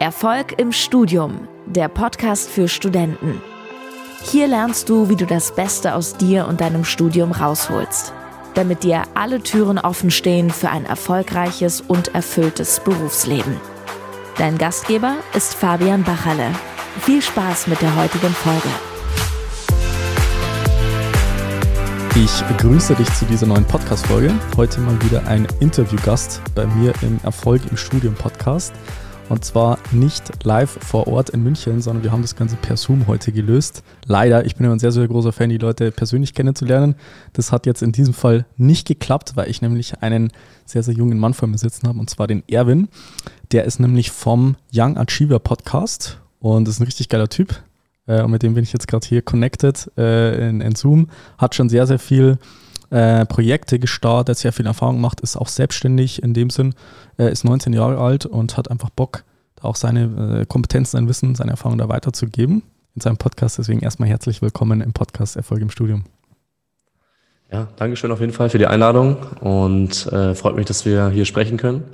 Erfolg im Studium, der Podcast für Studenten. Hier lernst du, wie du das Beste aus dir und deinem Studium rausholst, damit dir alle Türen offen stehen für ein erfolgreiches und erfülltes Berufsleben. Dein Gastgeber ist Fabian Bachalle. Viel Spaß mit der heutigen Folge. Ich begrüße dich zu dieser neuen Podcast-Folge. Heute mal wieder ein Interviewgast bei mir im Erfolg im Studium Podcast. Und zwar nicht live vor Ort in München, sondern wir haben das Ganze per Zoom heute gelöst. Leider, ich bin immer ein sehr, sehr großer Fan, die Leute persönlich kennenzulernen. Das hat jetzt in diesem Fall nicht geklappt, weil ich nämlich einen sehr, sehr jungen Mann vor mir sitzen habe, und zwar den Erwin. Der ist nämlich vom Young Achiever Podcast und ist ein richtig geiler Typ. Äh, und mit dem bin ich jetzt gerade hier connected äh, in, in Zoom. Hat schon sehr, sehr viel äh, Projekte gestartet, sehr viel Erfahrung gemacht, ist auch selbstständig in dem Sinn, äh, ist 19 Jahre alt und hat einfach Bock, auch seine äh, Kompetenzen, sein Wissen, seine Erfahrungen da weiterzugeben in seinem Podcast. Deswegen erstmal herzlich willkommen im Podcast Erfolg im Studium. Ja, Dankeschön auf jeden Fall für die Einladung und äh, freut mich, dass wir hier sprechen können,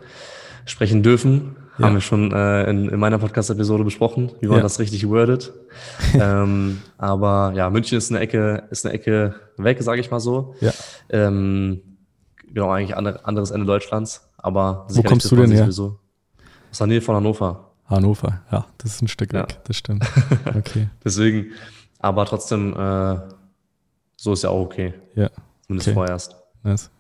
sprechen dürfen. Ja. Haben wir schon äh, in, in meiner Podcast-Episode besprochen, wie man ja. das richtig wordet. ähm, aber ja, München ist eine Ecke, ist eine Ecke weg, sage ich mal so. Ja. Ähm, genau, eigentlich andere, anderes Ende Deutschlands. Aber wo kommst du denn her? Sowieso. Aus der Nähe von Hannover. Hannover, ja, das ist ein Stück weg, das stimmt. Okay. Deswegen, aber trotzdem, äh, so ist ja auch okay. Ja. Zumindest okay. vorerst. Nice.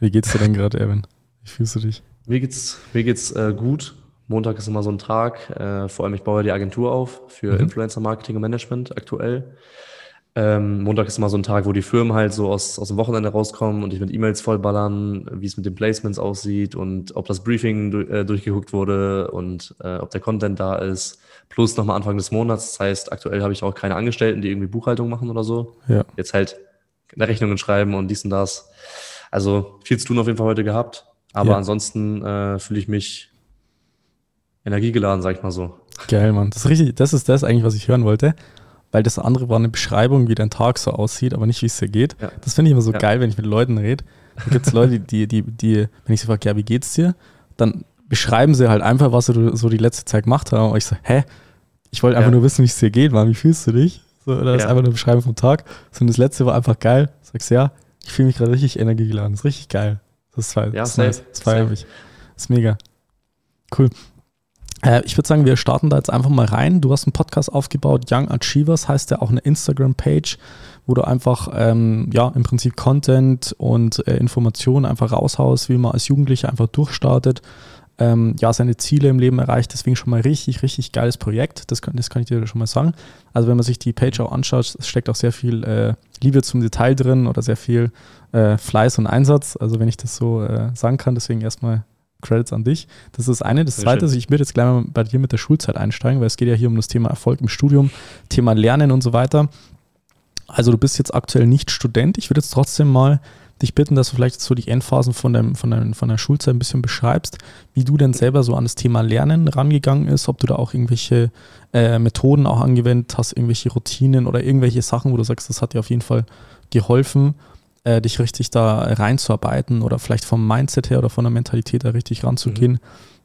Wie geht's dir denn gerade, Erwin? Wie fühlst du dich? Mir geht's, mir geht's äh, gut. Montag ist immer so ein Tag. Äh, vor allem, ich baue die Agentur auf für mhm. Influencer Marketing und Management aktuell. Ähm, Montag ist immer so ein Tag, wo die Firmen halt so aus, aus dem Wochenende rauskommen und ich mit E-Mails vollballern, wie es mit den Placements aussieht und ob das Briefing du, äh, durchgeguckt wurde und äh, ob der Content da ist. Plus nochmal Anfang des Monats. Das heißt, aktuell habe ich auch keine Angestellten, die irgendwie Buchhaltung machen oder so. Ja. Jetzt halt Rechnungen schreiben und dies und das. Also viel zu tun auf jeden Fall heute gehabt. Aber ja. ansonsten äh, fühle ich mich energiegeladen, sag ich mal so. Geil, Mann. Das ist richtig, das ist das eigentlich, was ich hören wollte. Weil das andere war eine Beschreibung, wie dein Tag so aussieht, aber nicht, wie es dir geht. Ja. Das finde ich immer so ja. geil, wenn ich mit Leuten rede. Da gibt es Leute, die, die, die, wenn ich sie frage, ja, wie geht's dir? Dann beschreiben sie halt einfach, was sie so die letzte Zeit gemacht haben. Und ich so, hä? Ich wollte einfach ja. nur wissen, wie es dir geht, Mann. Wie fühlst du dich? So, oder das ist einfach eine Beschreibung vom Tag. So, und das letzte war einfach geil. Sagst ja, ich fühle mich gerade richtig energiegeladen. Das ist richtig geil. Das ist, das ist nice. Das feiere mich. Das ist mega. Cool. Äh, ich würde sagen, wir starten da jetzt einfach mal rein. Du hast einen Podcast aufgebaut, Young Achievers heißt ja auch eine Instagram-Page, wo du einfach ähm, ja im Prinzip Content und äh, Informationen einfach raushaust, wie man als Jugendlicher einfach durchstartet, ähm, ja seine Ziele im Leben erreicht. Deswegen schon mal richtig, richtig geiles Projekt. Das kann, das kann ich dir schon mal sagen. Also wenn man sich die Page auch anschaut, steckt auch sehr viel äh, Liebe zum Detail drin oder sehr viel äh, Fleiß und Einsatz. Also wenn ich das so äh, sagen kann, deswegen erstmal Credits an dich. Das ist das eine. Das Sehr zweite ist, ich würde jetzt gleich mal bei dir mit der Schulzeit einsteigen, weil es geht ja hier um das Thema Erfolg im Studium, Thema Lernen und so weiter. Also du bist jetzt aktuell nicht Student. Ich würde jetzt trotzdem mal dich bitten, dass du vielleicht so die Endphasen von, dem, von, der, von der Schulzeit ein bisschen beschreibst, wie du denn selber so an das Thema Lernen rangegangen ist, ob du da auch irgendwelche äh, Methoden auch angewendet hast, irgendwelche Routinen oder irgendwelche Sachen, wo du sagst, das hat dir auf jeden Fall geholfen äh, dich richtig da reinzuarbeiten oder vielleicht vom Mindset her oder von der Mentalität her richtig ranzugehen, mhm.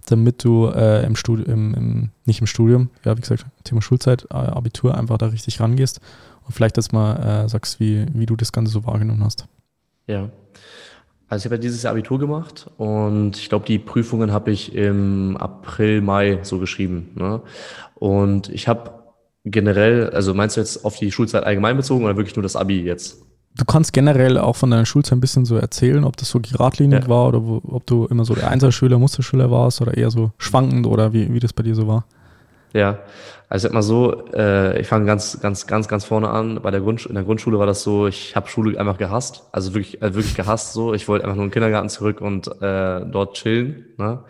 damit du äh, im Studium, nicht im Studium, ja, wie gesagt, Thema Schulzeit, äh, Abitur einfach da richtig rangehst und vielleicht das mal äh, sagst, wie, wie du das Ganze so wahrgenommen hast. Ja. Also ich habe ja dieses Jahr Abitur gemacht und ich glaube, die Prüfungen habe ich im April, Mai so geschrieben. Ne? Und ich habe generell, also meinst du jetzt auf die Schulzeit allgemein bezogen oder wirklich nur das Abi jetzt? Du kannst generell auch von deiner Schulzeit ein bisschen so erzählen, ob das so geradlinig ja. war oder wo, ob du immer so der Einserschüler, Musterschüler warst oder eher so schwankend oder wie, wie das bei dir so war. Ja, also sag mal so, äh, ich fange ganz, ganz, ganz, ganz vorne an. Bei der Grundsch in der Grundschule war das so, ich habe Schule einfach gehasst, also wirklich, äh, wirklich gehasst. So, ich wollte einfach nur in den Kindergarten zurück und äh, dort chillen. Ne?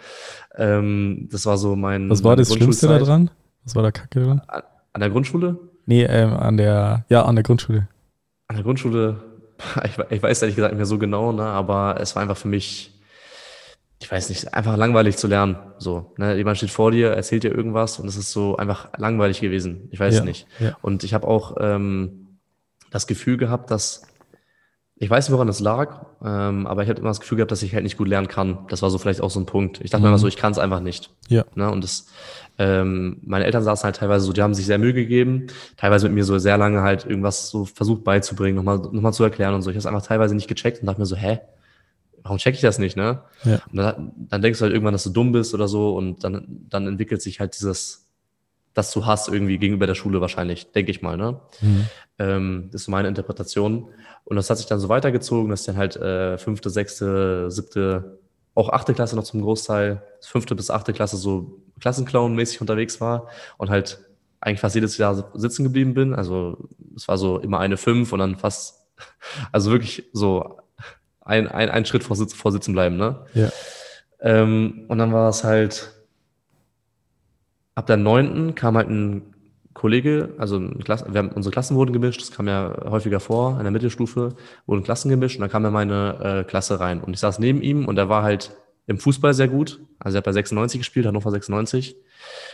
Ähm, das war so mein. Was war das Schlimmste da dran? Was war da Kacke dran? An, an der Grundschule? Nee, ähm, an der, ja, an der Grundschule. An der Grundschule, ich, ich weiß ehrlich gesagt nicht mehr so genau, ne, aber es war einfach für mich, ich weiß nicht, einfach langweilig zu lernen. So, ne? Jemand steht vor dir, erzählt dir irgendwas und es ist so einfach langweilig gewesen. Ich weiß ja, es nicht. Ja. Und ich habe auch ähm, das Gefühl gehabt, dass Ich weiß nicht, woran das lag, ähm, aber ich habe immer das Gefühl gehabt, dass ich halt nicht gut lernen kann. Das war so vielleicht auch so ein Punkt. Ich dachte mhm. mir immer so, ich kann es einfach nicht. Ja. Ne? Und das, ähm, meine Eltern saßen halt teilweise so, die haben sich sehr Mühe gegeben, teilweise mit mir so sehr lange halt irgendwas so versucht beizubringen, nochmal noch mal zu erklären und so. Ich habe es einfach teilweise nicht gecheckt und dachte mir so, hä, warum check ich das nicht, ne? Ja. Und dann, dann denkst du halt irgendwann, dass du dumm bist oder so und dann, dann entwickelt sich halt dieses, dass du hast irgendwie gegenüber der Schule wahrscheinlich, denke ich mal, ne? Mhm. Ähm, das ist so meine Interpretation. Und das hat sich dann so weitergezogen, dass dann halt äh, fünfte, sechste, siebte, auch achte Klasse noch zum Großteil, fünfte bis achte Klasse so Klassenclown-mäßig unterwegs war und halt eigentlich fast jedes Jahr sitzen geblieben bin. Also es war so immer eine fünf und dann fast, also wirklich so ein, ein, ein Schritt vor, vor Sitzen bleiben, ne? Ja. Ähm, und dann war es halt, ab der neunten kam halt ein Kollege, also Klasse, haben, unsere Klassen wurden gemischt, das kam ja häufiger vor, in der Mittelstufe wurden Klassen gemischt und dann kam er meine äh, Klasse rein. Und ich saß neben ihm und er war halt im Fußball sehr gut, also er hat bei 96 gespielt, Hannover 96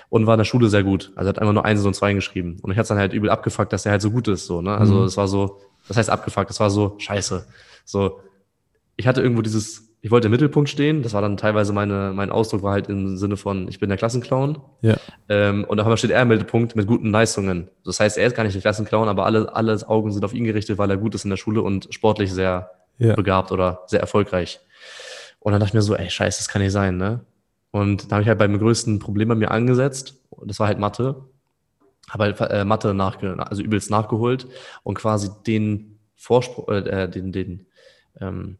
und war in der Schule sehr gut. Also er hat einfach nur Eins und Zwei geschrieben. Und ich hatte dann halt übel abgefuckt, dass er halt so gut ist. So, ne? Also mhm. es war so, das heißt abgefuckt, das war so scheiße. So, ich hatte irgendwo dieses, ich wollte im Mittelpunkt stehen. Das war dann teilweise meine, mein Ausdruck war halt im Sinne von, ich bin der Klassenclown. Ja. Ähm, und da steht er im Mittelpunkt mit guten Leistungen. Das heißt, er ist gar nicht der Klassenclown, aber alle, alle Augen sind auf ihn gerichtet, weil er gut ist in der Schule und sportlich sehr ja. begabt oder sehr erfolgreich. Und dann dachte ich mir so, ey, scheiße, das kann nicht sein, ne? Und da habe ich halt beim größten Problem bei mir angesetzt. Und das war halt Mathe. Habe halt äh, Mathe nachge also übelst nachgeholt und quasi den Vorspruch, äh, den, den, ähm,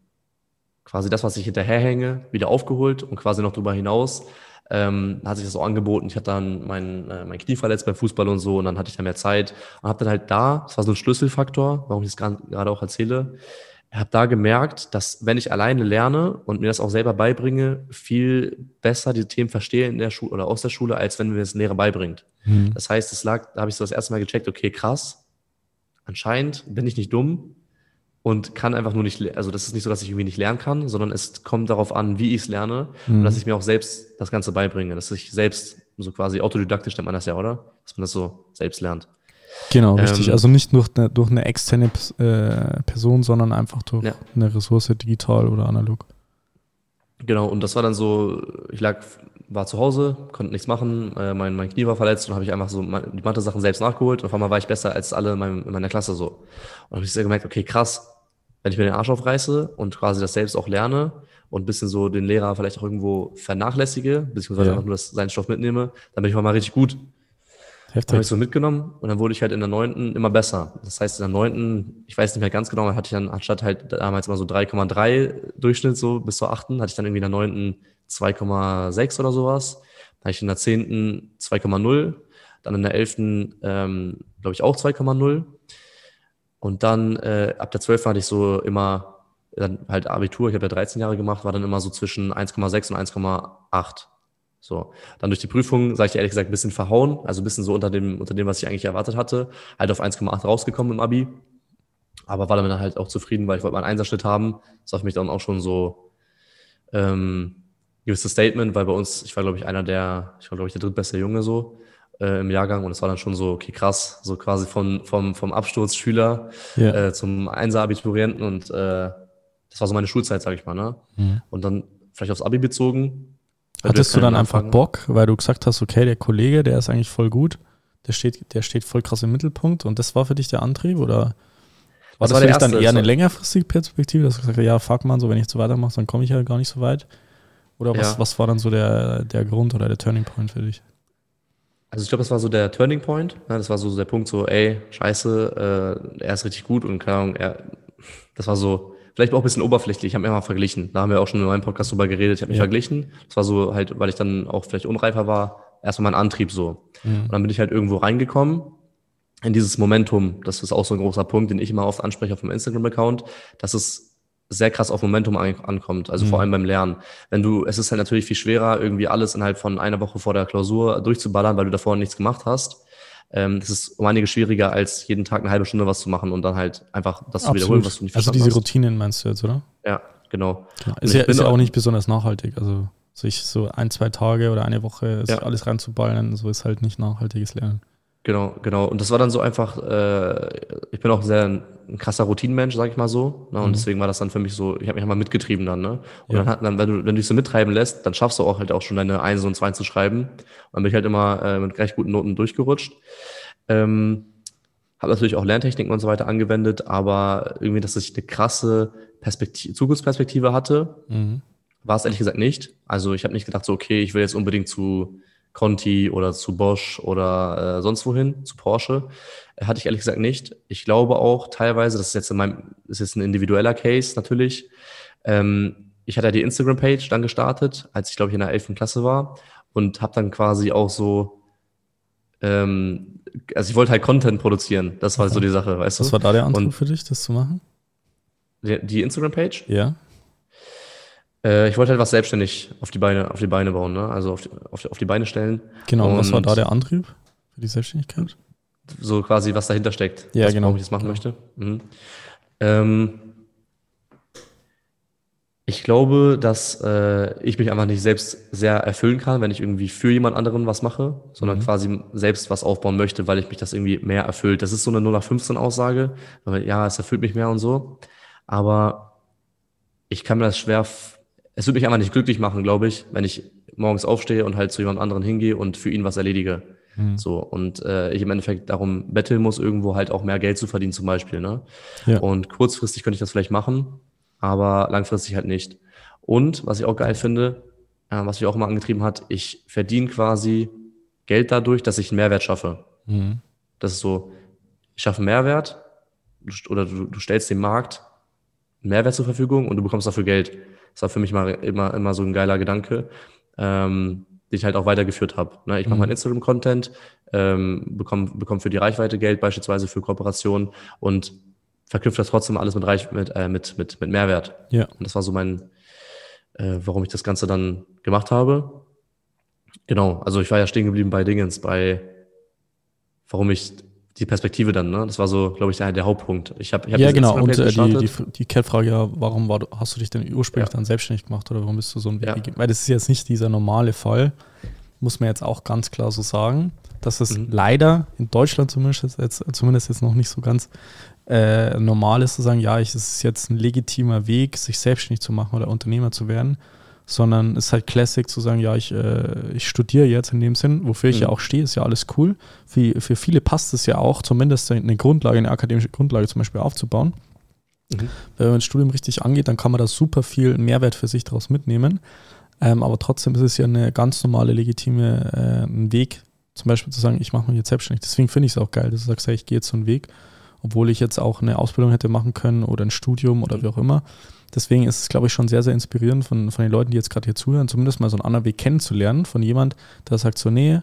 quasi das, was ich hinterherhänge, wieder aufgeholt und quasi noch darüber hinaus ähm, hat sich das so angeboten. Ich hatte dann mein, äh, mein Knie verletzt beim Fußball und so und dann hatte ich dann mehr Zeit und habe dann halt da, das war so ein Schlüsselfaktor, warum ich das gerade auch erzähle, habe da gemerkt, dass wenn ich alleine lerne und mir das auch selber beibringe, viel besser die Themen verstehe in der Schule oder aus der Schule, als wenn mir das ein Lehrer beibringt. Mhm. Das heißt, es lag, da habe ich so das erste Mal gecheckt, okay, krass, anscheinend bin ich nicht dumm, und kann einfach nur nicht, also das ist nicht so, dass ich irgendwie nicht lernen kann, sondern es kommt darauf an, wie ich es lerne mhm. und dass ich mir auch selbst das Ganze beibringe, dass ich selbst so quasi autodidaktisch nennt man das ja, oder? Dass man das so selbst lernt. Genau, ähm, richtig. Also nicht durch eine, durch eine externe äh, Person, sondern einfach durch ja. eine Ressource, digital oder analog. Genau, und das war dann so, ich lag, war zu Hause, konnte nichts machen, äh, mein, mein Knie war verletzt und habe ich einfach so die Mathe-Sachen selbst nachgeholt und auf einmal war ich besser als alle in, meinem, in meiner Klasse so. Und habe ich sehr gemerkt, okay, krass, wenn ich mir den Arsch aufreiße und quasi das selbst auch lerne und ein bisschen so den Lehrer vielleicht auch irgendwo vernachlässige, beziehungsweise ja. einfach nur das, seinen Stoff mitnehme, dann bin ich auch mal richtig gut. Heftig. Habe ich so mitgenommen und dann wurde ich halt in der neunten immer besser. Das heißt, in der neunten, ich weiß nicht mehr ganz genau, hatte ich dann anstatt halt damals immer so 3,3 Durchschnitt so bis zur achten, hatte ich dann irgendwie in der neunten 2,6 oder sowas. Dann hatte ich in der zehnten 2,0, dann in der elften, ähm, glaube ich, auch 2,0. Und dann äh, ab der 12 hatte ich so immer dann halt Abitur, ich habe ja 13 Jahre gemacht, war dann immer so zwischen 1,6 und 1,8. So, dann durch die Prüfung, sage ich ehrlich gesagt, ein bisschen verhauen, also ein bisschen so unter dem, unter dem, was ich eigentlich erwartet hatte, halt auf 1,8 rausgekommen im Abi. Aber war damit dann halt auch zufrieden, weil ich wollte mal einen Einserschnitt haben. Das war für mich dann auch schon so ähm, gewisses Statement, weil bei uns, ich war, glaube ich, einer der, ich war, glaube ich, der drittbeste Junge so äh, im Jahrgang und es war dann schon so, okay, krass, so quasi von, vom, vom Absturzschüler ja. äh, zum Einser-Abiturienten und äh, das war so meine Schulzeit, sage ich mal. Ne? Mhm. Und dann vielleicht aufs Abi bezogen, Hattest du dann einfach Bock, weil du gesagt hast, okay, der Kollege, der ist eigentlich voll gut, der steht, der steht voll krass im Mittelpunkt und das war für dich der Antrieb oder war das, das war für dich dann eher eine längerfristige Perspektive, dass du gesagt hast, ja, fuck man, so wenn ich so weitermache, dann komme ich ja gar nicht so weit? Oder was, ja. was war dann so der, der Grund oder der Turning Point für dich? Also ich glaube, das war so der Turning Point. Ne? Das war so der Punkt, so, ey, scheiße, äh, er ist richtig gut und keine Ahnung, er, das war so, vielleicht auch ein bisschen oberflächlich. Ich habe mich mal verglichen. Da haben wir auch schon in meinem Podcast drüber geredet. Ich habe mich ja. verglichen. Das war so halt, weil ich dann auch vielleicht unreifer war, erstmal mein Antrieb so. Mhm. Und dann bin ich halt irgendwo reingekommen in dieses Momentum. Das ist auch so ein großer Punkt, den ich immer oft anspreche auf meinem Instagram-Account, dass es sehr krass auf Momentum an, ankommt, also mhm. vor allem beim Lernen. Wenn du, es ist halt natürlich viel schwerer, irgendwie alles innerhalb von einer Woche vor der Klausur durchzuballern, weil du davor nichts gemacht hast. Ähm, das ist um einige schwieriger, als jeden Tag eine halbe Stunde was zu machen und dann halt einfach das Absolut. zu wiederholen, was du nicht Also diese hast. Routinen meinst du jetzt, oder? Ja, genau. genau. Ist, ja, ist ja auch nicht besonders nachhaltig. Also sich so ein, zwei Tage oder eine Woche ja. alles reinzuballen, so ist halt nicht nachhaltiges Lernen. Genau, genau. Und das war dann so einfach, äh, ich bin auch sehr ein, ein krasser Routinenmensch, sag ich mal so. Ne? Und mhm. deswegen war das dann für mich so, ich habe mich einmal mitgetrieben dann, ne? Und ja. dann hat dann, wenn du, wenn du dich so mittreiben lässt, dann schaffst du auch halt auch schon deine Eins und Zwei zu schreiben. Und dann bin ich halt immer äh, mit recht guten Noten durchgerutscht. Ähm, habe natürlich auch Lerntechniken und so weiter angewendet, aber irgendwie, dass ich eine krasse Perspektive, Zukunftsperspektive hatte, mhm. war es ehrlich gesagt nicht. Also ich habe nicht gedacht, so, okay, ich will jetzt unbedingt zu Conti oder zu Bosch oder äh, sonst wohin, zu Porsche. Äh, hatte ich ehrlich gesagt nicht. Ich glaube auch teilweise, das ist jetzt, in meinem, ist jetzt ein individueller Case natürlich. Ähm, ich hatte ja die Instagram-Page dann gestartet, als ich glaube ich in der 11. Klasse war und habe dann quasi auch so ähm, also ich wollte halt Content produzieren. Das war okay. so die Sache, weißt du? Was war da der Antrieb für dich, das zu machen? Die, die Instagram-Page? Ja. Äh, ich wollte halt was selbstständig auf die Beine, auf die Beine bauen, ne? Also auf die, auf die, auf die Beine stellen. Genau, und was war da der Antrieb für die Selbstständigkeit? So quasi, was dahinter steckt. Ja, was, genau. Warum ich das machen genau. möchte. Mhm. Ähm, ich glaube, dass äh, ich mich einfach nicht selbst sehr erfüllen kann, wenn ich irgendwie für jemand anderen was mache, sondern mhm. quasi selbst was aufbauen möchte, weil ich mich das irgendwie mehr erfüllt. Das ist so eine 0 nach 15 Aussage, ja, es erfüllt mich mehr und so. Aber ich kann mir das schwer, es würde mich einfach nicht glücklich machen, glaube ich, wenn ich morgens aufstehe und halt zu jemand anderen hingehe und für ihn was erledige. Mhm. So, und äh, ich im Endeffekt darum betteln muss, irgendwo halt auch mehr Geld zu verdienen, zum Beispiel. Ne? Ja. Und kurzfristig könnte ich das vielleicht machen, aber langfristig halt nicht. Und was ich auch geil finde, äh, was mich auch immer angetrieben hat, ich verdiene quasi Geld dadurch, dass ich einen Mehrwert schaffe. Mhm. Das ist so, ich schaffe einen Mehrwert oder du, du stellst dem Markt einen Mehrwert zur Verfügung und du bekommst dafür Geld. Das war für mich mal immer, immer so ein geiler Gedanke, ähm, den ich halt auch weitergeführt habe. Ne? Ich mache mhm. meinen Instagram-Content, ähm, bekomme bekomm für die Reichweite Geld, beispielsweise für Kooperationen und verknüpft das trotzdem alles mit, Reich, mit, äh, mit, mit, mit Mehrwert. Ja. Und das war so mein, äh, warum ich das Ganze dann gemacht habe. Genau, also ich war ja stehen geblieben bei Dingens, bei warum ich die Perspektive dann, ne? Das war so, glaube ich, der, der Hauptpunkt. Ich hab, ich hab ja, genau. Und äh, die, die, die ja, warum war, hast du dich denn ursprünglich ja. dann selbstständig gemacht oder warum bist du so ein Weg ja. Weil das ist jetzt nicht dieser normale Fall, muss man jetzt auch ganz klar so sagen, dass es mhm. leider in Deutschland zumindest jetzt, zumindest jetzt noch nicht so ganz äh, normal ist zu sagen, ja, ich, es ist jetzt ein legitimer Weg, sich selbstständig zu machen oder Unternehmer zu werden, sondern es ist halt Classic zu sagen, ja, ich, äh, ich studiere jetzt in dem Sinn, wofür ich mhm. ja auch stehe, ist ja alles cool. Für, für viele passt es ja auch, zumindest eine Grundlage, eine akademische Grundlage zum Beispiel aufzubauen. Mhm. Wenn man das Studium richtig angeht, dann kann man da super viel Mehrwert für sich daraus mitnehmen. Ähm, aber trotzdem ist es ja eine ganz normale, legitime äh, Weg, zum Beispiel zu sagen, ich mache mich jetzt selbstständig. Deswegen finde ich es auch geil, dass du sagst, hey, ich gehe jetzt so einen Weg obwohl ich jetzt auch eine Ausbildung hätte machen können oder ein Studium oder wie auch immer. Deswegen ist es, glaube ich, schon sehr, sehr inspirierend von, von den Leuten, die jetzt gerade hier zuhören, zumindest mal so einen anderen Weg kennenzulernen von jemand, der sagt so, nee,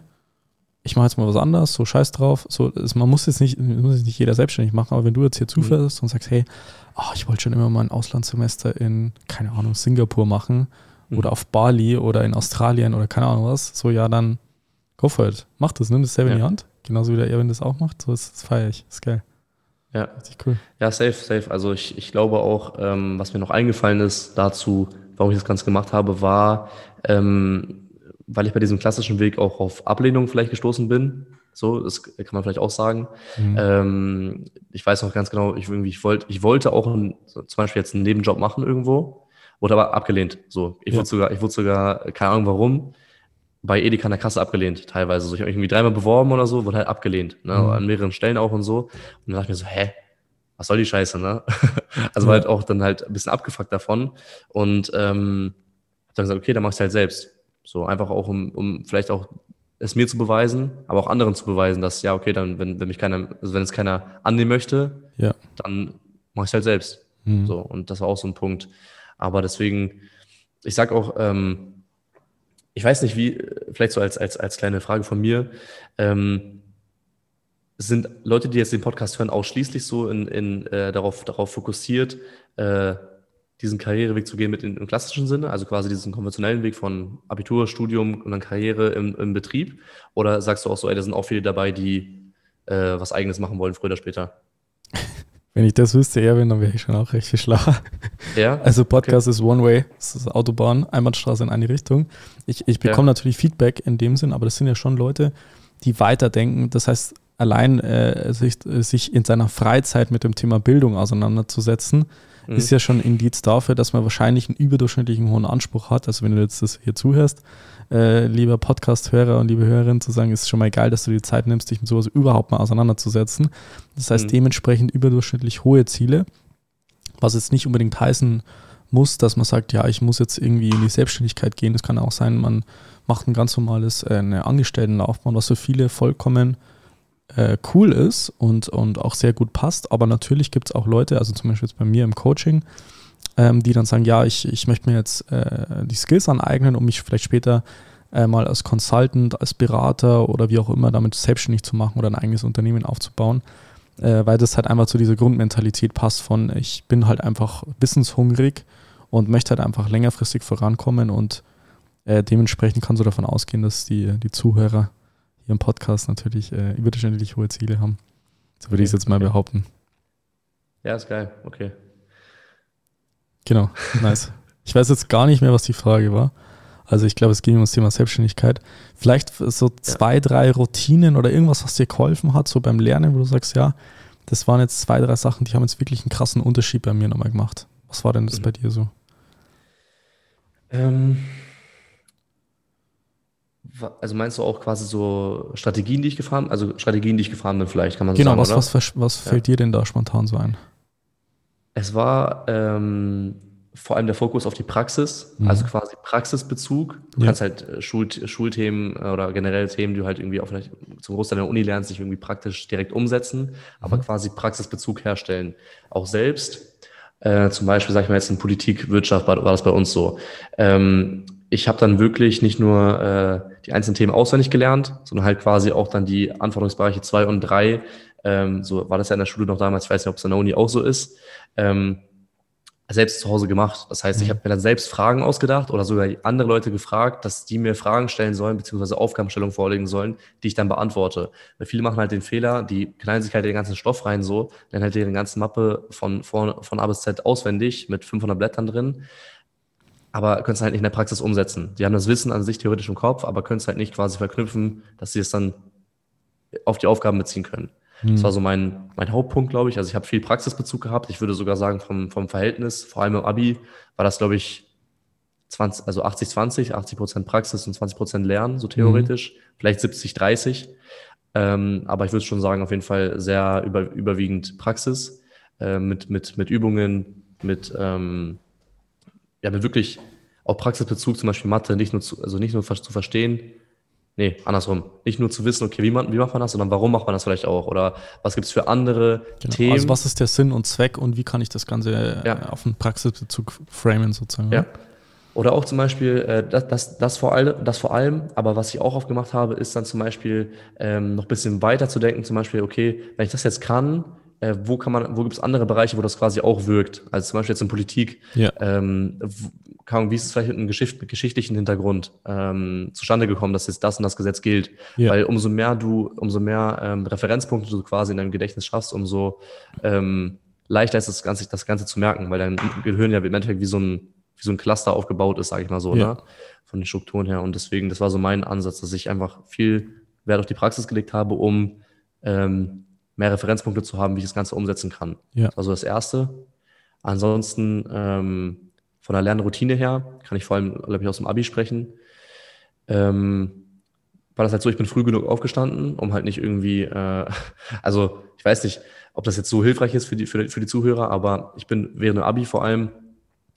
ich mache jetzt mal was anderes, so scheiß drauf. So, ist, man muss jetzt nicht, muss jetzt nicht jeder selbstständig machen, aber wenn du jetzt hier zufährst mhm. und sagst, hey, oh, ich wollte schon immer mal ein Auslandssemester in, keine Ahnung, Singapur machen mhm. oder auf Bali oder in Australien oder keine Ahnung was, so ja, dann go for it. Mach das, nimm das selber ja. in die Hand. Genauso wie der Erwin das auch macht. So, das, das feiere ich. Das ist geil. Ja, richtig cool. Ja, safe, safe. Also ich, ich glaube auch, ähm, was mir noch eingefallen ist dazu, warum ich das Ganze gemacht habe, war, ähm, weil ich bei diesem klassischen Weg auch auf Ablehnung vielleicht gestoßen bin. So, das kann man vielleicht auch sagen. Mhm. Ähm, ich weiß noch ganz genau, ich, irgendwie, ich, wollt, ich wollte auch ein, zum Beispiel jetzt einen Nebenjob machen irgendwo, wurde aber abgelehnt. So, ich ja. wurde sogar, ich wurde sogar, keine Ahnung warum, bei Edeka an der Kasse abgelehnt, teilweise. So, ich habe mich irgendwie dreimal beworben oder so, wurde halt abgelehnt, ne? Mhm. an mehreren Stellen auch und so. Und dann dachte ich mir so, hä, was soll die Scheiße, ne? also war halt auch dann halt ein bisschen abgefuckt davon. Und ähm, hab dann gesagt, okay, dann mach ich halt selbst. So einfach auch, um, um vielleicht auch es mir zu beweisen, aber auch anderen zu beweisen, dass ja, okay, dann, wenn, wenn mich keiner, also wenn es keiner annehmen möchte, ja. dann mach ich halt selbst. Mhm. So, und das war auch so ein Punkt. Aber deswegen, ich sag auch, ähm, ich weiß nicht, wie, vielleicht so als, als, als kleine Frage von mir, ähm, sind Leute, die jetzt den Podcast hören, ausschließlich so in, in, äh, darauf, darauf fokussiert, äh, diesen Karriereweg zu gehen mit in, im klassischen Sinne, also quasi diesen konventionellen Weg von Abitur, Studium und dann Karriere im, im Betrieb? Oder sagst du auch so, ey, da sind auch viele dabei, die äh, was Eigenes machen wollen, früher oder später? Wenn ich das wüsste, Erwin, dann wäre ich schon auch recht viel schlauer. Ja? Also Podcast okay. ist One Way, das ist Autobahn, Einbahnstraße in eine Richtung. Ich, ich bekomme ja. natürlich Feedback in dem Sinn, aber das sind ja schon Leute, die weiterdenken. Das heißt, allein äh, sich, sich in seiner Freizeit mit dem Thema Bildung auseinanderzusetzen, mhm. ist ja schon ein Indiz dafür, dass man wahrscheinlich einen überdurchschnittlichen hohen Anspruch hat. Also wenn du jetzt das hier zuhörst, äh, lieber Podcast-Hörer und liebe Hörerin, zu sagen, ist schon mal geil, dass du die Zeit nimmst, dich mit sowas überhaupt mal auseinanderzusetzen. Das heißt, mhm. dementsprechend überdurchschnittlich hohe Ziele, was jetzt nicht unbedingt heißen muss, dass man sagt, ja, ich muss jetzt irgendwie in die Selbstständigkeit gehen. Das kann auch sein, man macht ein ganz normales äh, eine Angestelltenlaufbahn, was für viele vollkommen äh, cool ist und, und auch sehr gut passt. Aber natürlich gibt es auch Leute, also zum Beispiel jetzt bei mir im Coaching, ähm, die dann sagen, ja, ich, ich möchte mir jetzt äh, die Skills aneignen, um mich vielleicht später äh, mal als Consultant, als Berater oder wie auch immer damit selbstständig zu machen oder ein eigenes Unternehmen aufzubauen, äh, weil das halt einfach zu dieser Grundmentalität passt von, ich bin halt einfach wissenshungrig und möchte halt einfach längerfristig vorankommen und äh, dementsprechend kannst du davon ausgehen, dass die, die Zuhörer hier im Podcast natürlich äh, überdurchschnittlich hohe Ziele haben. So würde okay, ich es jetzt mal okay. behaupten. Ja, ist geil. Okay. Genau, nice. ich weiß jetzt gar nicht mehr, was die Frage war. Also ich glaube, es ging um das Thema Selbstständigkeit. Vielleicht so zwei, ja. drei Routinen oder irgendwas, was dir geholfen hat, so beim Lernen, wo du sagst, ja, das waren jetzt zwei, drei Sachen, die haben jetzt wirklich einen krassen Unterschied bei mir nochmal gemacht. Was war denn das mhm. bei dir so? Ähm, also meinst du auch quasi so Strategien, die ich gefahren bin? Also Strategien, die ich gefahren bin, vielleicht kann man so genau, sagen. Genau, was, was, was ja. fällt dir denn da spontan so ein? Es war ähm, vor allem der Fokus auf die Praxis, mhm. also quasi Praxisbezug. Du ja. kannst halt äh, Schul Schulthemen äh, oder generell Themen, die du halt irgendwie auch vielleicht zum Großteil in der Uni lernst, nicht irgendwie praktisch direkt umsetzen, aber mhm. quasi Praxisbezug herstellen. Auch selbst. Äh, zum Beispiel, sag ich mal jetzt in Politik, Wirtschaft war, war das bei uns so. Ähm, ich habe dann wirklich nicht nur äh, die einzelnen Themen auswendig gelernt, sondern halt quasi auch dann die Anforderungsbereiche zwei und drei ähm, so war das ja in der Schule noch damals, ich weiß nicht, ob es an der Uni auch so ist, ähm, selbst zu Hause gemacht. Das heißt, ich mhm. habe mir dann selbst Fragen ausgedacht oder sogar andere Leute gefragt, dass die mir Fragen stellen sollen, beziehungsweise Aufgabenstellungen vorlegen sollen, die ich dann beantworte. Weil viele machen halt den Fehler, die knallen sich halt den ganzen Stoff rein so, dann halt ihre ganze Mappe von, von, von A bis Z auswendig mit 500 Blättern drin, aber können es halt nicht in der Praxis umsetzen. Die haben das Wissen an sich theoretisch im Kopf, aber können es halt nicht quasi verknüpfen, dass sie es dann auf die Aufgaben beziehen können. Hm. Das war so mein, mein Hauptpunkt, glaube ich. Also ich habe viel Praxisbezug gehabt. Ich würde sogar sagen, vom, vom Verhältnis, vor allem im Abi, war das, glaube ich, 20, also 80, 20, 80 Prozent Praxis und 20 Prozent Lernen, so theoretisch. Mhm. Vielleicht 70, 30. Ähm, aber ich würde schon sagen, auf jeden Fall sehr über, überwiegend Praxis äh, mit, mit, mit Übungen, mit, ähm, ja, mit wirklich auch Praxisbezug, zum Beispiel Mathe, nicht nur zu, also nicht nur zu verstehen, Nee, andersrum. Nicht nur zu wissen, okay, wie, man, wie macht man das, sondern warum macht man das vielleicht auch? Oder was gibt es für andere genau. Themen? Also was ist der Sinn und Zweck und wie kann ich das Ganze ja. auf einen Praxisbezug framen sozusagen? Ja. Oder auch zum Beispiel, äh, das, das, das, vor allem, das vor allem, aber was ich auch oft gemacht habe, ist dann zum Beispiel ähm, noch ein bisschen weiter zu denken, zum Beispiel, okay, wenn ich das jetzt kann, äh, wo kann man, wo gibt es andere Bereiche, wo das quasi auch wirkt? Also zum Beispiel jetzt in Politik, ja. ähm, wie ist es vielleicht mit einem Geschicht, geschichtlichen Hintergrund ähm, zustande gekommen, dass jetzt das und das Gesetz gilt? Ja. Weil umso mehr du, umso mehr ähm, Referenzpunkte du quasi in deinem Gedächtnis schaffst, umso ähm, leichter ist es, das Ganze, das Ganze zu merken, weil dein Gehirn ja im Endeffekt wie so ein, wie so ein Cluster aufgebaut ist, sage ich mal so, ja. ne? von den Strukturen her. Und deswegen, das war so mein Ansatz, dass ich einfach viel Wert auf die Praxis gelegt habe, um ähm, mehr Referenzpunkte zu haben, wie ich das Ganze umsetzen kann. Ja. Das war so das Erste. Ansonsten ähm, von der Lernroutine her, kann ich vor allem, glaube ich, aus dem Abi sprechen, ähm, war das halt so, ich bin früh genug aufgestanden, um halt nicht irgendwie, äh, also ich weiß nicht, ob das jetzt so hilfreich ist für die, für, die, für die Zuhörer, aber ich bin während dem Abi vor allem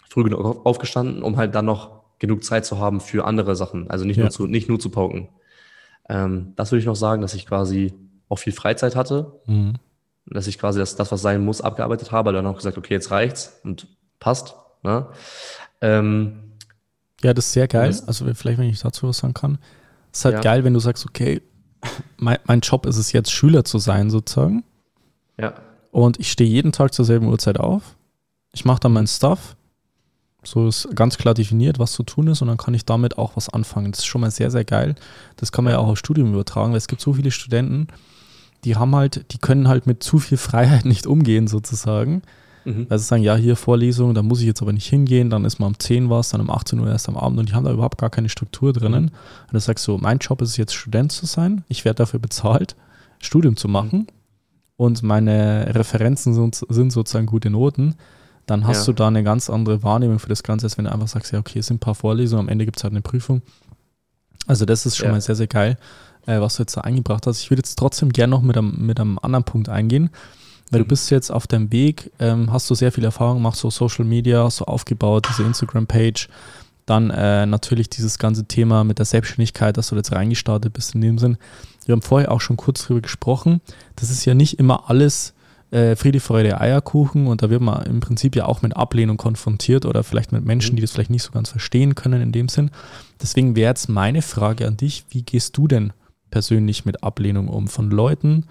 früh genug aufgestanden, um halt dann noch genug Zeit zu haben für andere Sachen, also nicht, ja. nur, zu, nicht nur zu pauken. Ähm, das würde ich noch sagen, dass ich quasi auch viel Freizeit hatte, mhm. dass ich quasi das, das, was sein muss, abgearbeitet habe, dann auch gesagt, okay, jetzt reicht's und passt. Ne? Ähm, ja, das ist sehr geil. Also vielleicht, wenn ich dazu was sagen kann. Es ist halt ja. geil, wenn du sagst, okay, mein, mein Job ist es jetzt, Schüler zu sein, sozusagen. Ja. Und ich stehe jeden Tag zur selben Uhrzeit auf. Ich mache dann mein Stuff. So ist ganz klar definiert, was zu tun ist, und dann kann ich damit auch was anfangen. Das ist schon mal sehr, sehr geil. Das kann man ja auch aufs Studium übertragen, weil es gibt so viele Studenten, die haben halt, die können halt mit zu viel Freiheit nicht umgehen, sozusagen. Mhm. Also sagen, ja, hier Vorlesung, da muss ich jetzt aber nicht hingehen, dann ist mal um 10 was, dann um 18 Uhr erst am Abend und die haben da überhaupt gar keine Struktur drinnen. Mhm. Und du sagst so, mein Job ist es jetzt Student zu sein, ich werde dafür bezahlt, Studium zu machen mhm. und meine Referenzen sind, sind, sozusagen gute Noten, dann hast ja. du da eine ganz andere Wahrnehmung für das Ganze, als wenn du einfach sagst, ja, okay, es sind ein paar Vorlesungen, am Ende gibt es halt eine Prüfung. Also das ist schon ja. mal sehr, sehr geil, äh, was du jetzt da eingebracht hast. Ich würde jetzt trotzdem gerne noch mit einem, mit einem anderen Punkt eingehen, weil mhm. du bist jetzt auf deinem Weg, ähm, hast du sehr viel Erfahrung, machst so Social Media, so aufgebaut, diese Instagram-Page, dann äh, natürlich dieses ganze Thema mit der Selbstständigkeit, dass du jetzt reingestartet bist in dem Sinn. Wir haben vorher auch schon kurz drüber gesprochen. Das ist ja nicht immer alles äh, Friede, Freude, Eierkuchen und da wird man im Prinzip ja auch mit Ablehnung konfrontiert oder vielleicht mit Menschen, die das vielleicht nicht so ganz verstehen können in dem Sinn. Deswegen wäre jetzt meine Frage an dich, wie gehst du denn persönlich mit Ablehnung um von Leuten,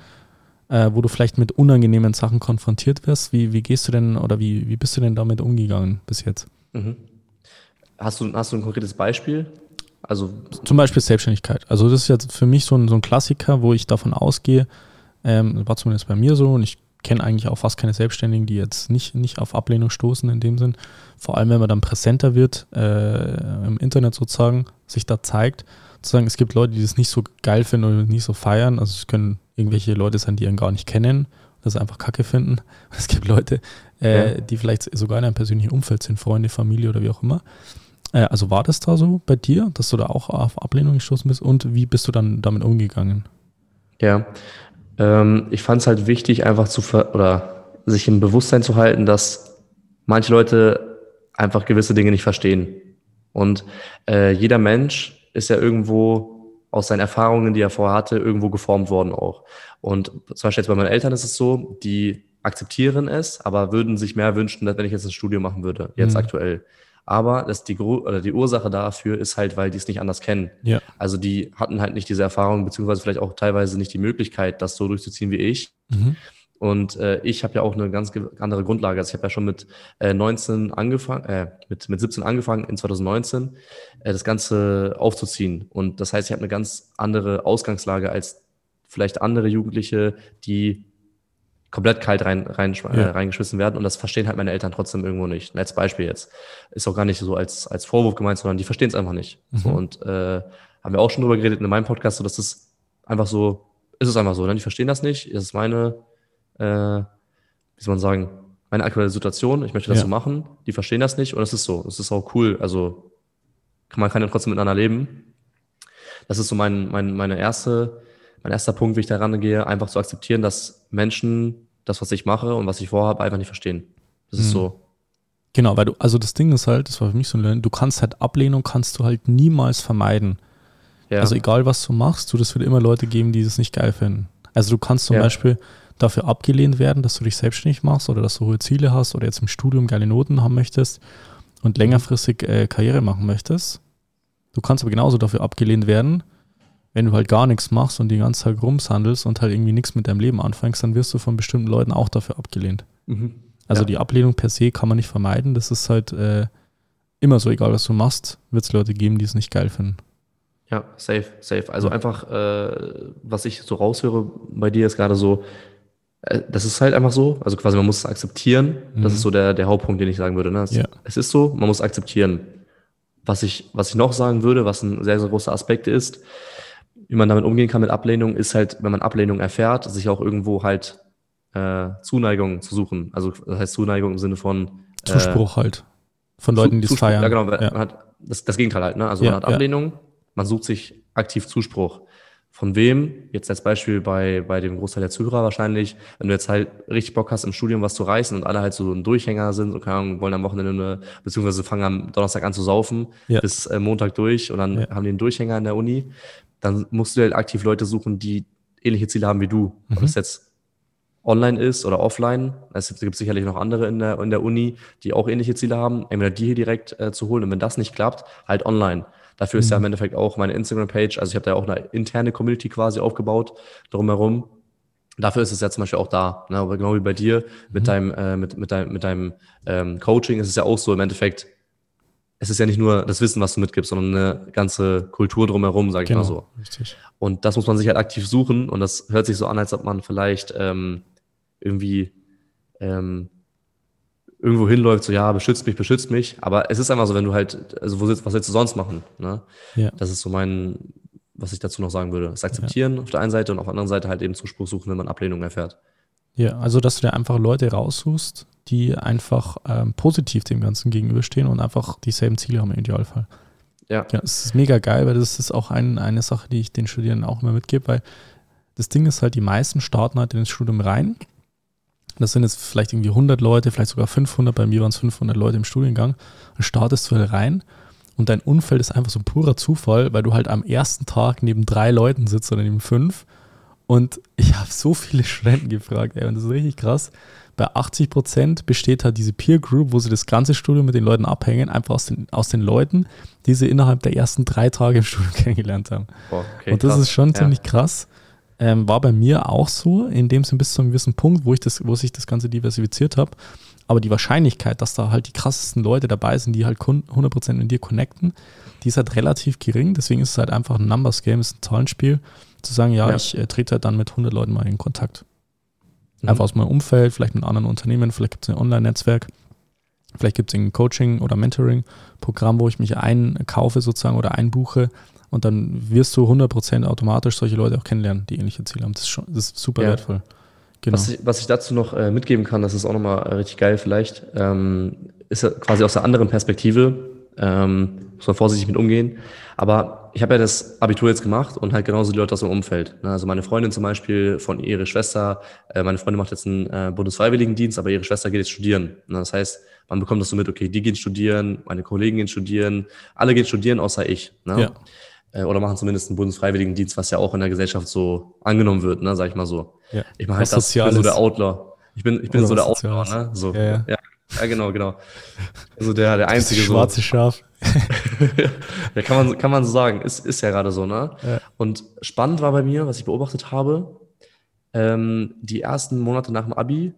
äh, wo du vielleicht mit unangenehmen Sachen konfrontiert wirst? Wie, wie gehst du denn oder wie, wie bist du denn damit umgegangen bis jetzt? Mhm. Hast du, hast du ein konkretes Beispiel? Also Zum Beispiel Selbstständigkeit. Also das ist jetzt für mich so ein, so ein Klassiker, wo ich davon ausgehe, ähm, war zumindest bei mir so und ich kenne eigentlich auch fast keine Selbstständigen, die jetzt nicht, nicht auf Ablehnung stoßen in dem Sinn. Vor allem, wenn man dann präsenter wird, äh, im Internet sozusagen, sich da zeigt. Sozusagen, es gibt Leute, die das nicht so geil finden oder nicht so feiern. Also es können irgendwelche Leute sein, die einen gar nicht kennen, das einfach kacke finden. Es gibt Leute, äh, ja. die vielleicht sogar in einem persönlichen Umfeld sind, Freunde, Familie oder wie auch immer. Äh, also war das da so bei dir, dass du da auch auf Ablehnung gestoßen bist und wie bist du dann damit umgegangen? Ja, ähm, ich fand es halt wichtig, einfach zu ver oder sich im Bewusstsein zu halten, dass manche Leute einfach gewisse Dinge nicht verstehen. Und äh, jeder Mensch ist ja irgendwo aus seinen Erfahrungen, die er vorher hatte, irgendwo geformt worden auch. Und zum Beispiel jetzt bei meinen Eltern ist es so, die akzeptieren es, aber würden sich mehr wünschen, wenn ich jetzt ein Studio machen würde, jetzt mhm. aktuell. Aber das die, oder die Ursache dafür ist halt, weil die es nicht anders kennen. Ja. Also die hatten halt nicht diese Erfahrung, beziehungsweise vielleicht auch teilweise nicht die Möglichkeit, das so durchzuziehen wie ich. Mhm. Und äh, ich habe ja auch eine ganz andere Grundlage. Also ich habe ja schon mit äh, 19 angefangen, äh, mit, mit 17 angefangen, in 2019, äh, das Ganze aufzuziehen. Und das heißt, ich habe eine ganz andere Ausgangslage als vielleicht andere Jugendliche, die komplett kalt rein, rein, ja. äh, reingeschmissen werden und das verstehen halt meine Eltern trotzdem irgendwo nicht. Als Beispiel jetzt. Ist auch gar nicht so als, als Vorwurf gemeint, sondern die verstehen es einfach nicht. Mhm. So, und äh, haben wir auch schon drüber geredet in meinem Podcast, so dass es einfach so, ist es einfach so, ne? die verstehen das nicht. Das ist meine, äh, wie soll man sagen, meine aktuelle Situation. Ich möchte das ja. so machen. Die verstehen das nicht und es ist so. Es ist auch cool. Also man kann ja trotzdem miteinander leben. Das ist so mein, mein, meine erste mein erster Punkt, wie ich da rangehe, einfach zu akzeptieren, dass Menschen das, was ich mache und was ich vorhabe, einfach nicht verstehen. Das mhm. ist so. Genau, weil du, also das Ding ist halt, das war für mich so ein Lernen, du kannst halt Ablehnung kannst du halt niemals vermeiden. Ja. Also egal was du machst, du, das wird immer Leute geben, die das nicht geil finden. Also du kannst zum ja. Beispiel dafür abgelehnt werden, dass du dich selbstständig machst oder dass du hohe Ziele hast oder jetzt im Studium geile Noten haben möchtest und mhm. längerfristig äh, Karriere machen möchtest. Du kannst aber genauso dafür abgelehnt werden, wenn du halt gar nichts machst und die ganze Zeit rumsandelst und halt irgendwie nichts mit deinem Leben anfängst, dann wirst du von bestimmten Leuten auch dafür abgelehnt. Mhm. Also ja. die Ablehnung per se kann man nicht vermeiden. Das ist halt äh, immer so, egal was du machst, wird es Leute geben, die es nicht geil finden. Ja, safe, safe. Also einfach, äh, was ich so raushöre bei dir ist gerade so, äh, das ist halt einfach so. Also quasi, man muss es akzeptieren. Mhm. Das ist so der, der Hauptpunkt, den ich sagen würde. Ne? Es, ja. es ist so, man muss akzeptieren. Was ich, was ich noch sagen würde, was ein sehr, sehr großer Aspekt ist, wie man damit umgehen kann mit Ablehnung, ist halt, wenn man Ablehnung erfährt, sich auch irgendwo halt äh, Zuneigung zu suchen. Also das heißt Zuneigung im Sinne von äh, Zuspruch halt. Von Leuten, die es feiern. Ja, genau. Ja. Man hat das, das Gegenteil halt, ne? Also ja, man hat Ablehnung, ja. man sucht sich aktiv Zuspruch. Von wem? Jetzt als Beispiel bei, bei dem Großteil der Zuhörer wahrscheinlich, wenn du jetzt halt richtig Bock hast, im Studium was zu reißen und alle halt so ein Durchhänger sind und keine Ahnung, wollen am Wochenende, beziehungsweise fangen am Donnerstag an zu saufen, ja. bis äh, Montag durch und dann ja. haben die einen Durchhänger in der Uni, dann musst du halt aktiv Leute suchen, die ähnliche Ziele haben wie du. Mhm. Ob es jetzt online ist oder offline. Es gibt sicherlich noch andere in der, in der Uni, die auch ähnliche Ziele haben. Entweder die hier direkt äh, zu holen. Und wenn das nicht klappt, halt online. Dafür mhm. ist ja im mhm. Endeffekt auch meine Instagram-Page, also ich habe da auch eine interne Community quasi aufgebaut drumherum. Dafür ist es ja zum Beispiel auch da. Ne? Aber genau wie bei dir mit mhm. deinem, äh, mit, mit deinem, mit deinem ähm, Coaching ist es ja auch so im Endeffekt, es ist ja nicht nur das Wissen, was du mitgibst, sondern eine ganze Kultur drumherum, sage ich genau, mal so. Richtig. Und das muss man sich halt aktiv suchen und das hört sich so an, als ob man vielleicht ähm, irgendwie ähm, irgendwo hinläuft, so ja, beschützt mich, beschützt mich. Aber es ist einfach so, wenn du halt, also wo sitzt, was willst du sonst machen? Ne? Ja. Das ist so mein, was ich dazu noch sagen würde. Das Akzeptieren ja. auf der einen Seite und auf der anderen Seite halt eben Zuspruch suchen, wenn man Ablehnung erfährt. Ja, also dass du dir einfach Leute raussuchst, die einfach ähm, positiv dem Ganzen gegenüberstehen und einfach dieselben Ziele haben im Idealfall. Ja. ja. Es ist mega geil, weil das ist auch ein, eine Sache, die ich den Studierenden auch immer mitgebe, weil das Ding ist halt, die meisten starten halt in das Studium rein. Das sind jetzt vielleicht irgendwie 100 Leute, vielleicht sogar 500, bei mir waren es 500 Leute im Studiengang. Dann startest du halt rein und dein Umfeld ist einfach so ein purer Zufall, weil du halt am ersten Tag neben drei Leuten sitzt oder neben fünf. Und ich habe so viele Studenten gefragt, ey, und das ist richtig krass bei 80 Prozent besteht halt diese Peer Group, wo sie das ganze Studium mit den Leuten abhängen, einfach aus den, aus den Leuten, die sie innerhalb der ersten drei Tage im Studium kennengelernt haben. Oh, okay, und das krass. ist schon ja. ziemlich krass. Ähm, war bei mir auch so, in dem Sinn bis zu einem gewissen Punkt, wo ich das, wo sich das Ganze diversifiziert habe. Aber die Wahrscheinlichkeit, dass da halt die krassesten Leute dabei sind, die halt 100% mit dir connecten, die ist halt relativ gering. Deswegen ist es halt einfach ein Numbers Game, ist ein Zahlenspiel, zu sagen, ja, ja. ich äh, trete halt dann mit 100 Leuten mal in Kontakt. Mhm. Einfach aus meinem Umfeld, vielleicht mit anderen Unternehmen, vielleicht gibt es ein Online-Netzwerk, vielleicht gibt es ein Coaching- oder Mentoring-Programm, wo ich mich einkaufe sozusagen oder einbuche und dann wirst du 100% automatisch solche Leute auch kennenlernen, die ähnliche Ziele haben. Das ist, schon, das ist super ja. wertvoll. Genau. Was, ich, was ich dazu noch äh, mitgeben kann, das ist auch nochmal äh, richtig geil vielleicht, ähm, ist ja quasi aus der anderen Perspektive, ähm, muss man vorsichtig mit umgehen. Aber ich habe ja das Abitur jetzt gemacht und halt genauso die Leute aus dem Umfeld. Ne? Also meine Freundin zum Beispiel von ihrer Schwester, äh, meine Freundin macht jetzt einen äh, Bundesfreiwilligendienst, aber ihre Schwester geht jetzt studieren. Ne? Das heißt, man bekommt das so mit, okay, die gehen studieren, meine Kollegen gehen studieren, alle gehen studieren, außer ich. Ne? Ja. Äh, oder machen zumindest einen Bundesfreiwilligendienst, was ja auch in der Gesellschaft so angenommen wird, ne? sag ich mal so. Ja. Ich mache halt das, ich bin so der Outlaw. Ich bin, ich bin so der Outlaw, ne? So, ja, ja. ja. Ja, genau, genau. Also der, der einzige. Das schwarze so. Schaf. ja, kann man, kann man so sagen. Ist, ist ja gerade so, ne? Ja. Und spannend war bei mir, was ich beobachtet habe, ähm, die ersten Monate nach dem Abi,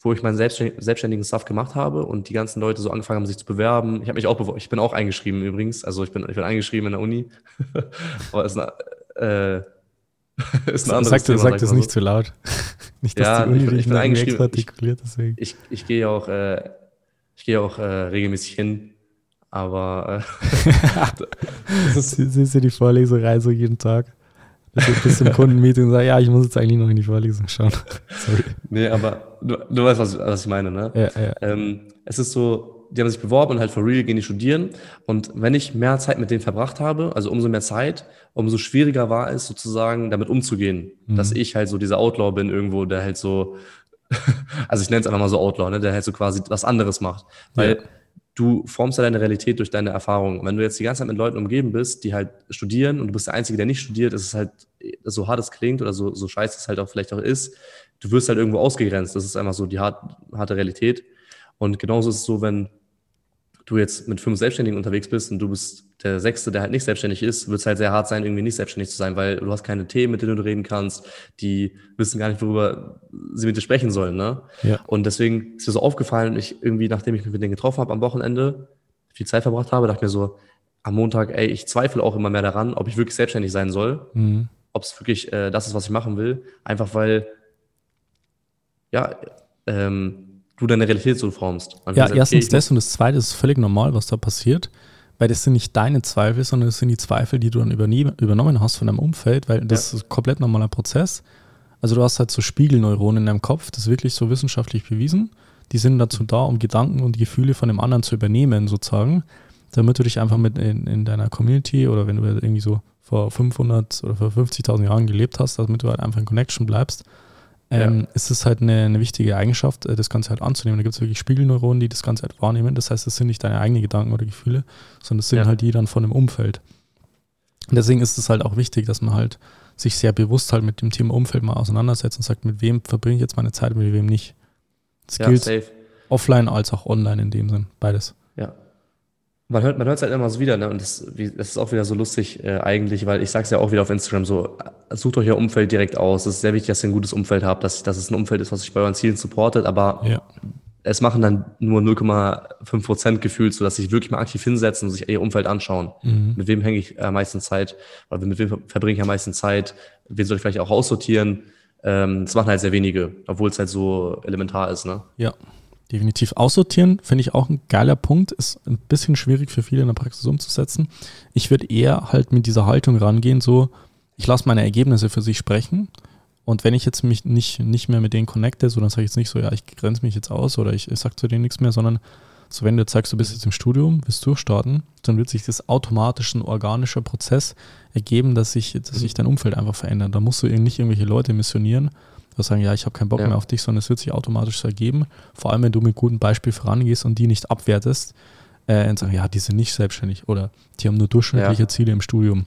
wo ich meinen selbstständigen Stuff gemacht habe und die ganzen Leute so angefangen haben, sich zu bewerben. Ich habe mich auch ich bin auch eingeschrieben übrigens. Also ich bin, ich bin eingeschrieben in der Uni. Aber es ist eine, äh, ist ein anderes sag, Thema. Sag das nicht so. zu laut. nicht, dass ja, die Uni ich, ich bin eingeschrieben. Ich, ich, ich gehe auch, äh, ich gehe auch äh, regelmäßig hin, aber äh, siehst du die Vorleserei so jeden Tag? Du bist im Kundenmeeting und sagst, ja, ich muss jetzt eigentlich noch in die Vorlesung schauen. Sorry. Nee, aber du, du weißt, was, was ich meine, ne? Ja, ja. Ähm, es ist so, die haben sich beworben und halt for real gehen die studieren. Und wenn ich mehr Zeit mit denen verbracht habe, also umso mehr Zeit, umso schwieriger war es sozusagen, damit umzugehen. Mhm. Dass ich halt so dieser Outlaw bin irgendwo, der halt so, also ich nenne es einfach mal so Outlaw, ne, der halt so quasi was anderes macht. Weil ja. du formst ja deine Realität durch deine Erfahrungen. Wenn du jetzt die ganze Zeit mit Leuten umgeben bist, die halt studieren und du bist der Einzige, der nicht studiert, ist es halt, so hart es klingt oder so, so scheiße es halt auch vielleicht auch ist, du wirst halt irgendwo ausgegrenzt. Das ist einfach so die hart, harte Realität. Und genauso ist es so, wenn du jetzt mit fünf Selbstständigen unterwegs bist und du bist der Sechste, der halt nicht selbstständig ist, wird es halt sehr hart sein, irgendwie nicht selbstständig zu sein, weil du hast keine Themen, mit denen du reden kannst, die wissen gar nicht, worüber sie mit dir sprechen sollen. Ne? Ja. Und deswegen ist mir so aufgefallen, ich irgendwie, nachdem ich mich mit denen getroffen habe am Wochenende, viel Zeit verbracht habe, dachte mir so, am Montag, ey, ich zweifle auch immer mehr daran, ob ich wirklich selbstständig sein soll, mhm. ob es wirklich äh, das ist, was ich machen will, einfach weil, ja, ähm, du deine Realität so formst. Man ja, erstens das und das zweite ist völlig normal, was da passiert, weil das sind nicht deine Zweifel, sondern das sind die Zweifel, die du dann übernommen hast von deinem Umfeld, weil das ja. ist ein komplett normaler Prozess. Also du hast halt so Spiegelneuronen in deinem Kopf, das ist wirklich so wissenschaftlich bewiesen. Die sind dazu da, um Gedanken und Gefühle von dem anderen zu übernehmen, sozusagen, damit du dich einfach mit in, in deiner Community oder wenn du irgendwie so vor 500 oder vor 50.000 Jahren gelebt hast, damit du halt einfach in Connection bleibst ähm, ja. ist es halt eine, eine, wichtige Eigenschaft, äh, das Ganze halt anzunehmen. Da gibt es wirklich Spiegelneuronen, die das Ganze halt wahrnehmen. Das heißt, es sind nicht deine eigenen Gedanken oder Gefühle, sondern es sind ja. halt die dann von dem Umfeld. Und deswegen ist es halt auch wichtig, dass man halt sich sehr bewusst halt mit dem Thema Umfeld mal auseinandersetzt und sagt, mit wem verbringe ich jetzt meine Zeit, mit wem nicht. Das ja, gilt safe. offline als auch online in dem Sinn, beides. Man hört man hört es halt immer so wieder, ne? Und das, das ist auch wieder so lustig äh, eigentlich, weil ich sage es ja auch wieder auf Instagram so, sucht euch euer Umfeld direkt aus. Es ist sehr wichtig, dass ihr ein gutes Umfeld habt, dass, dass es ein Umfeld ist, was euch bei euren Zielen supportet, aber ja. es machen dann nur 0,5 Prozent gefühlt, so dass sich wirklich mal aktiv hinsetzen und sich ihr Umfeld anschauen. Mhm. Mit wem hänge ich am meisten Zeit? Oder mit wem verbringe ich am meisten Zeit? Wen soll ich vielleicht auch aussortieren? Ähm, das machen halt sehr wenige, obwohl es halt so elementar ist, ne? Ja, Definitiv aussortieren finde ich auch ein geiler Punkt. Ist ein bisschen schwierig für viele in der Praxis umzusetzen. Ich würde eher halt mit dieser Haltung rangehen, so, ich lasse meine Ergebnisse für sich sprechen. Und wenn ich jetzt mich nicht, nicht mehr mit denen connecte, so dann sage ich jetzt nicht so, ja, ich grenze mich jetzt aus oder ich, ich sage zu denen nichts mehr, sondern so wenn du jetzt sagst, du bist jetzt im Studium, willst durchstarten, dann wird sich das automatisch ein organischer Prozess ergeben, dass sich, dass sich dein Umfeld einfach verändert. Da musst du nicht irgendwelche Leute missionieren, die sagen, ja, ich habe keinen Bock ja. mehr auf dich, sondern es wird sich automatisch so ergeben. Vor allem, wenn du mit gutem Beispiel vorangehst und die nicht abwertest äh, und sagen, ja, die sind nicht selbstständig oder die haben nur durchschnittliche ja. Ziele im Studium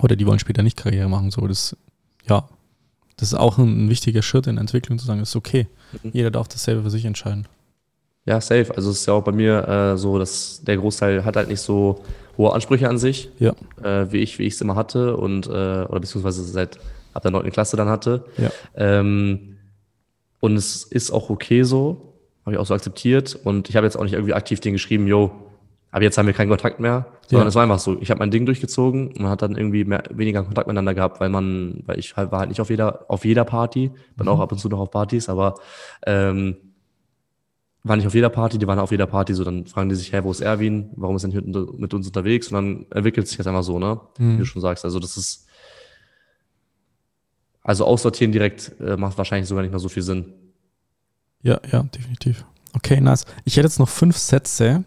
oder die wollen später nicht Karriere machen. So, das, ja, das ist auch ein, ein wichtiger Schritt in der Entwicklung zu sagen, das ist okay. Mhm. Jeder darf das selber für sich entscheiden. Ja, safe. Also es ist ja auch bei mir äh, so, dass der Großteil hat halt nicht so hohe Ansprüche an sich, ja. äh, wie ich, wie ich es immer hatte und äh, oder beziehungsweise seit ab der neunten Klasse dann hatte. Ja. Ähm, und es ist auch okay so, habe ich auch so akzeptiert. Und ich habe jetzt auch nicht irgendwie aktiv den geschrieben, yo, aber jetzt haben wir keinen Kontakt mehr, sondern ja. es war einfach so. Ich habe mein Ding durchgezogen und man hat dann irgendwie mehr, weniger Kontakt miteinander gehabt, weil man, weil ich halt war halt nicht auf jeder, auf jeder Party, bin mhm. auch ab und zu noch auf Partys, aber ähm, war nicht auf jeder Party, die waren auf jeder Party, so dann fragen die sich, hey, wo ist Erwin? Warum ist er nicht mit uns unterwegs? Und dann entwickelt sich das einfach so, ne? Mhm. Wie du schon sagst. Also das ist, also aussortieren direkt äh, macht wahrscheinlich sogar nicht mehr so viel Sinn. Ja, ja, definitiv. Okay, nice. Ich hätte jetzt noch fünf Sätze,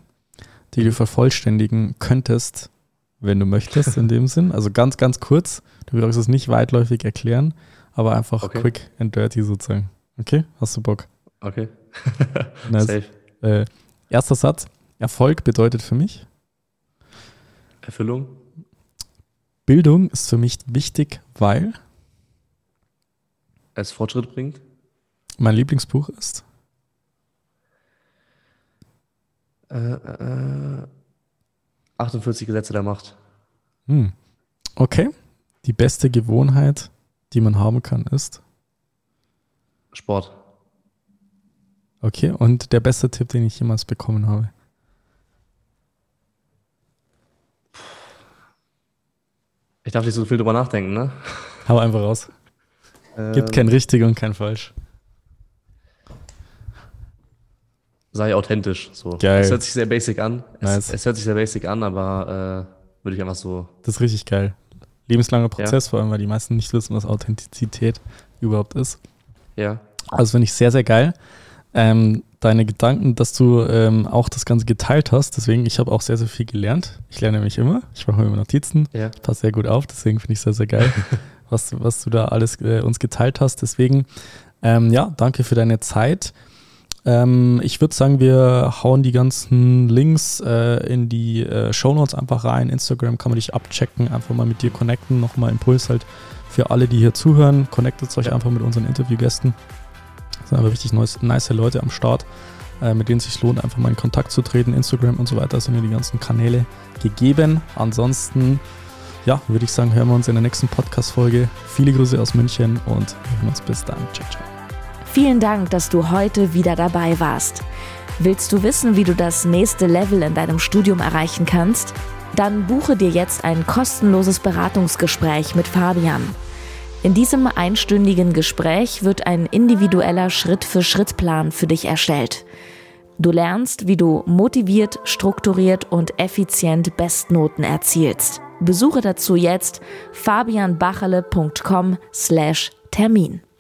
die du vervollständigen könntest, wenn du möchtest, in dem Sinn. Also ganz, ganz kurz. Du brauchst es nicht weitläufig erklären, aber einfach okay. quick and dirty sozusagen. Okay? Hast du Bock? Okay. nice. Safe. Äh, erster Satz. Erfolg bedeutet für mich? Erfüllung. Bildung ist für mich wichtig, weil? Es Fortschritt bringt? Mein Lieblingsbuch ist? Äh, äh, 48 Gesetze der Macht. Hm. Okay. Die beste Gewohnheit, die man haben kann, ist? Sport. Okay, und der beste Tipp, den ich jemals bekommen habe? Ich darf nicht so viel drüber nachdenken, ne? Hau einfach raus. Gibt kein richtig und kein falsch. Sei authentisch. So. Geil. Es hört sich sehr basic an. Nice. Es, es hört sich sehr basic an, aber äh, würde ich einfach so. Das ist richtig geil. Lebenslanger Prozess, ja. vor allem, weil die meisten nicht wissen, was Authentizität überhaupt ist. Ja. Also finde ich sehr, sehr geil. Ähm, deine Gedanken, dass du ähm, auch das Ganze geteilt hast. Deswegen, ich habe auch sehr, sehr viel gelernt. Ich lerne nämlich immer. Ich mache mir immer Notizen. Ja. Passt sehr gut auf. Deswegen finde ich sehr, sehr geil. was, was du da alles äh, uns geteilt hast. Deswegen, ähm, ja, danke für deine Zeit. Ähm, ich würde sagen, wir hauen die ganzen Links äh, in die äh, Show Notes einfach rein. Instagram kann man dich abchecken, einfach mal mit dir connecten. Nochmal Impuls halt für alle, die hier zuhören. Connectet euch einfach mit unseren Interviewgästen. Das sind aber richtig nice, nice Leute am Start, äh, mit denen es sich lohnt, einfach mal in Kontakt zu treten. Instagram und so weiter sind ja die ganzen Kanäle gegeben. Ansonsten ja, würde ich sagen, hören wir uns in der nächsten Podcast-Folge. Viele Grüße aus München und wir hören uns bis dann. Ciao, ciao. Vielen Dank, dass du heute wieder dabei warst. Willst du wissen, wie du das nächste Level in deinem Studium erreichen kannst? Dann buche dir jetzt ein kostenloses Beratungsgespräch mit Fabian. In diesem einstündigen Gespräch wird ein individueller Schritt-für-Schritt-Plan für dich erstellt. Du lernst, wie du motiviert, strukturiert und effizient Bestnoten erzielst. Besuche dazu jetzt fabianbachele.com/termin.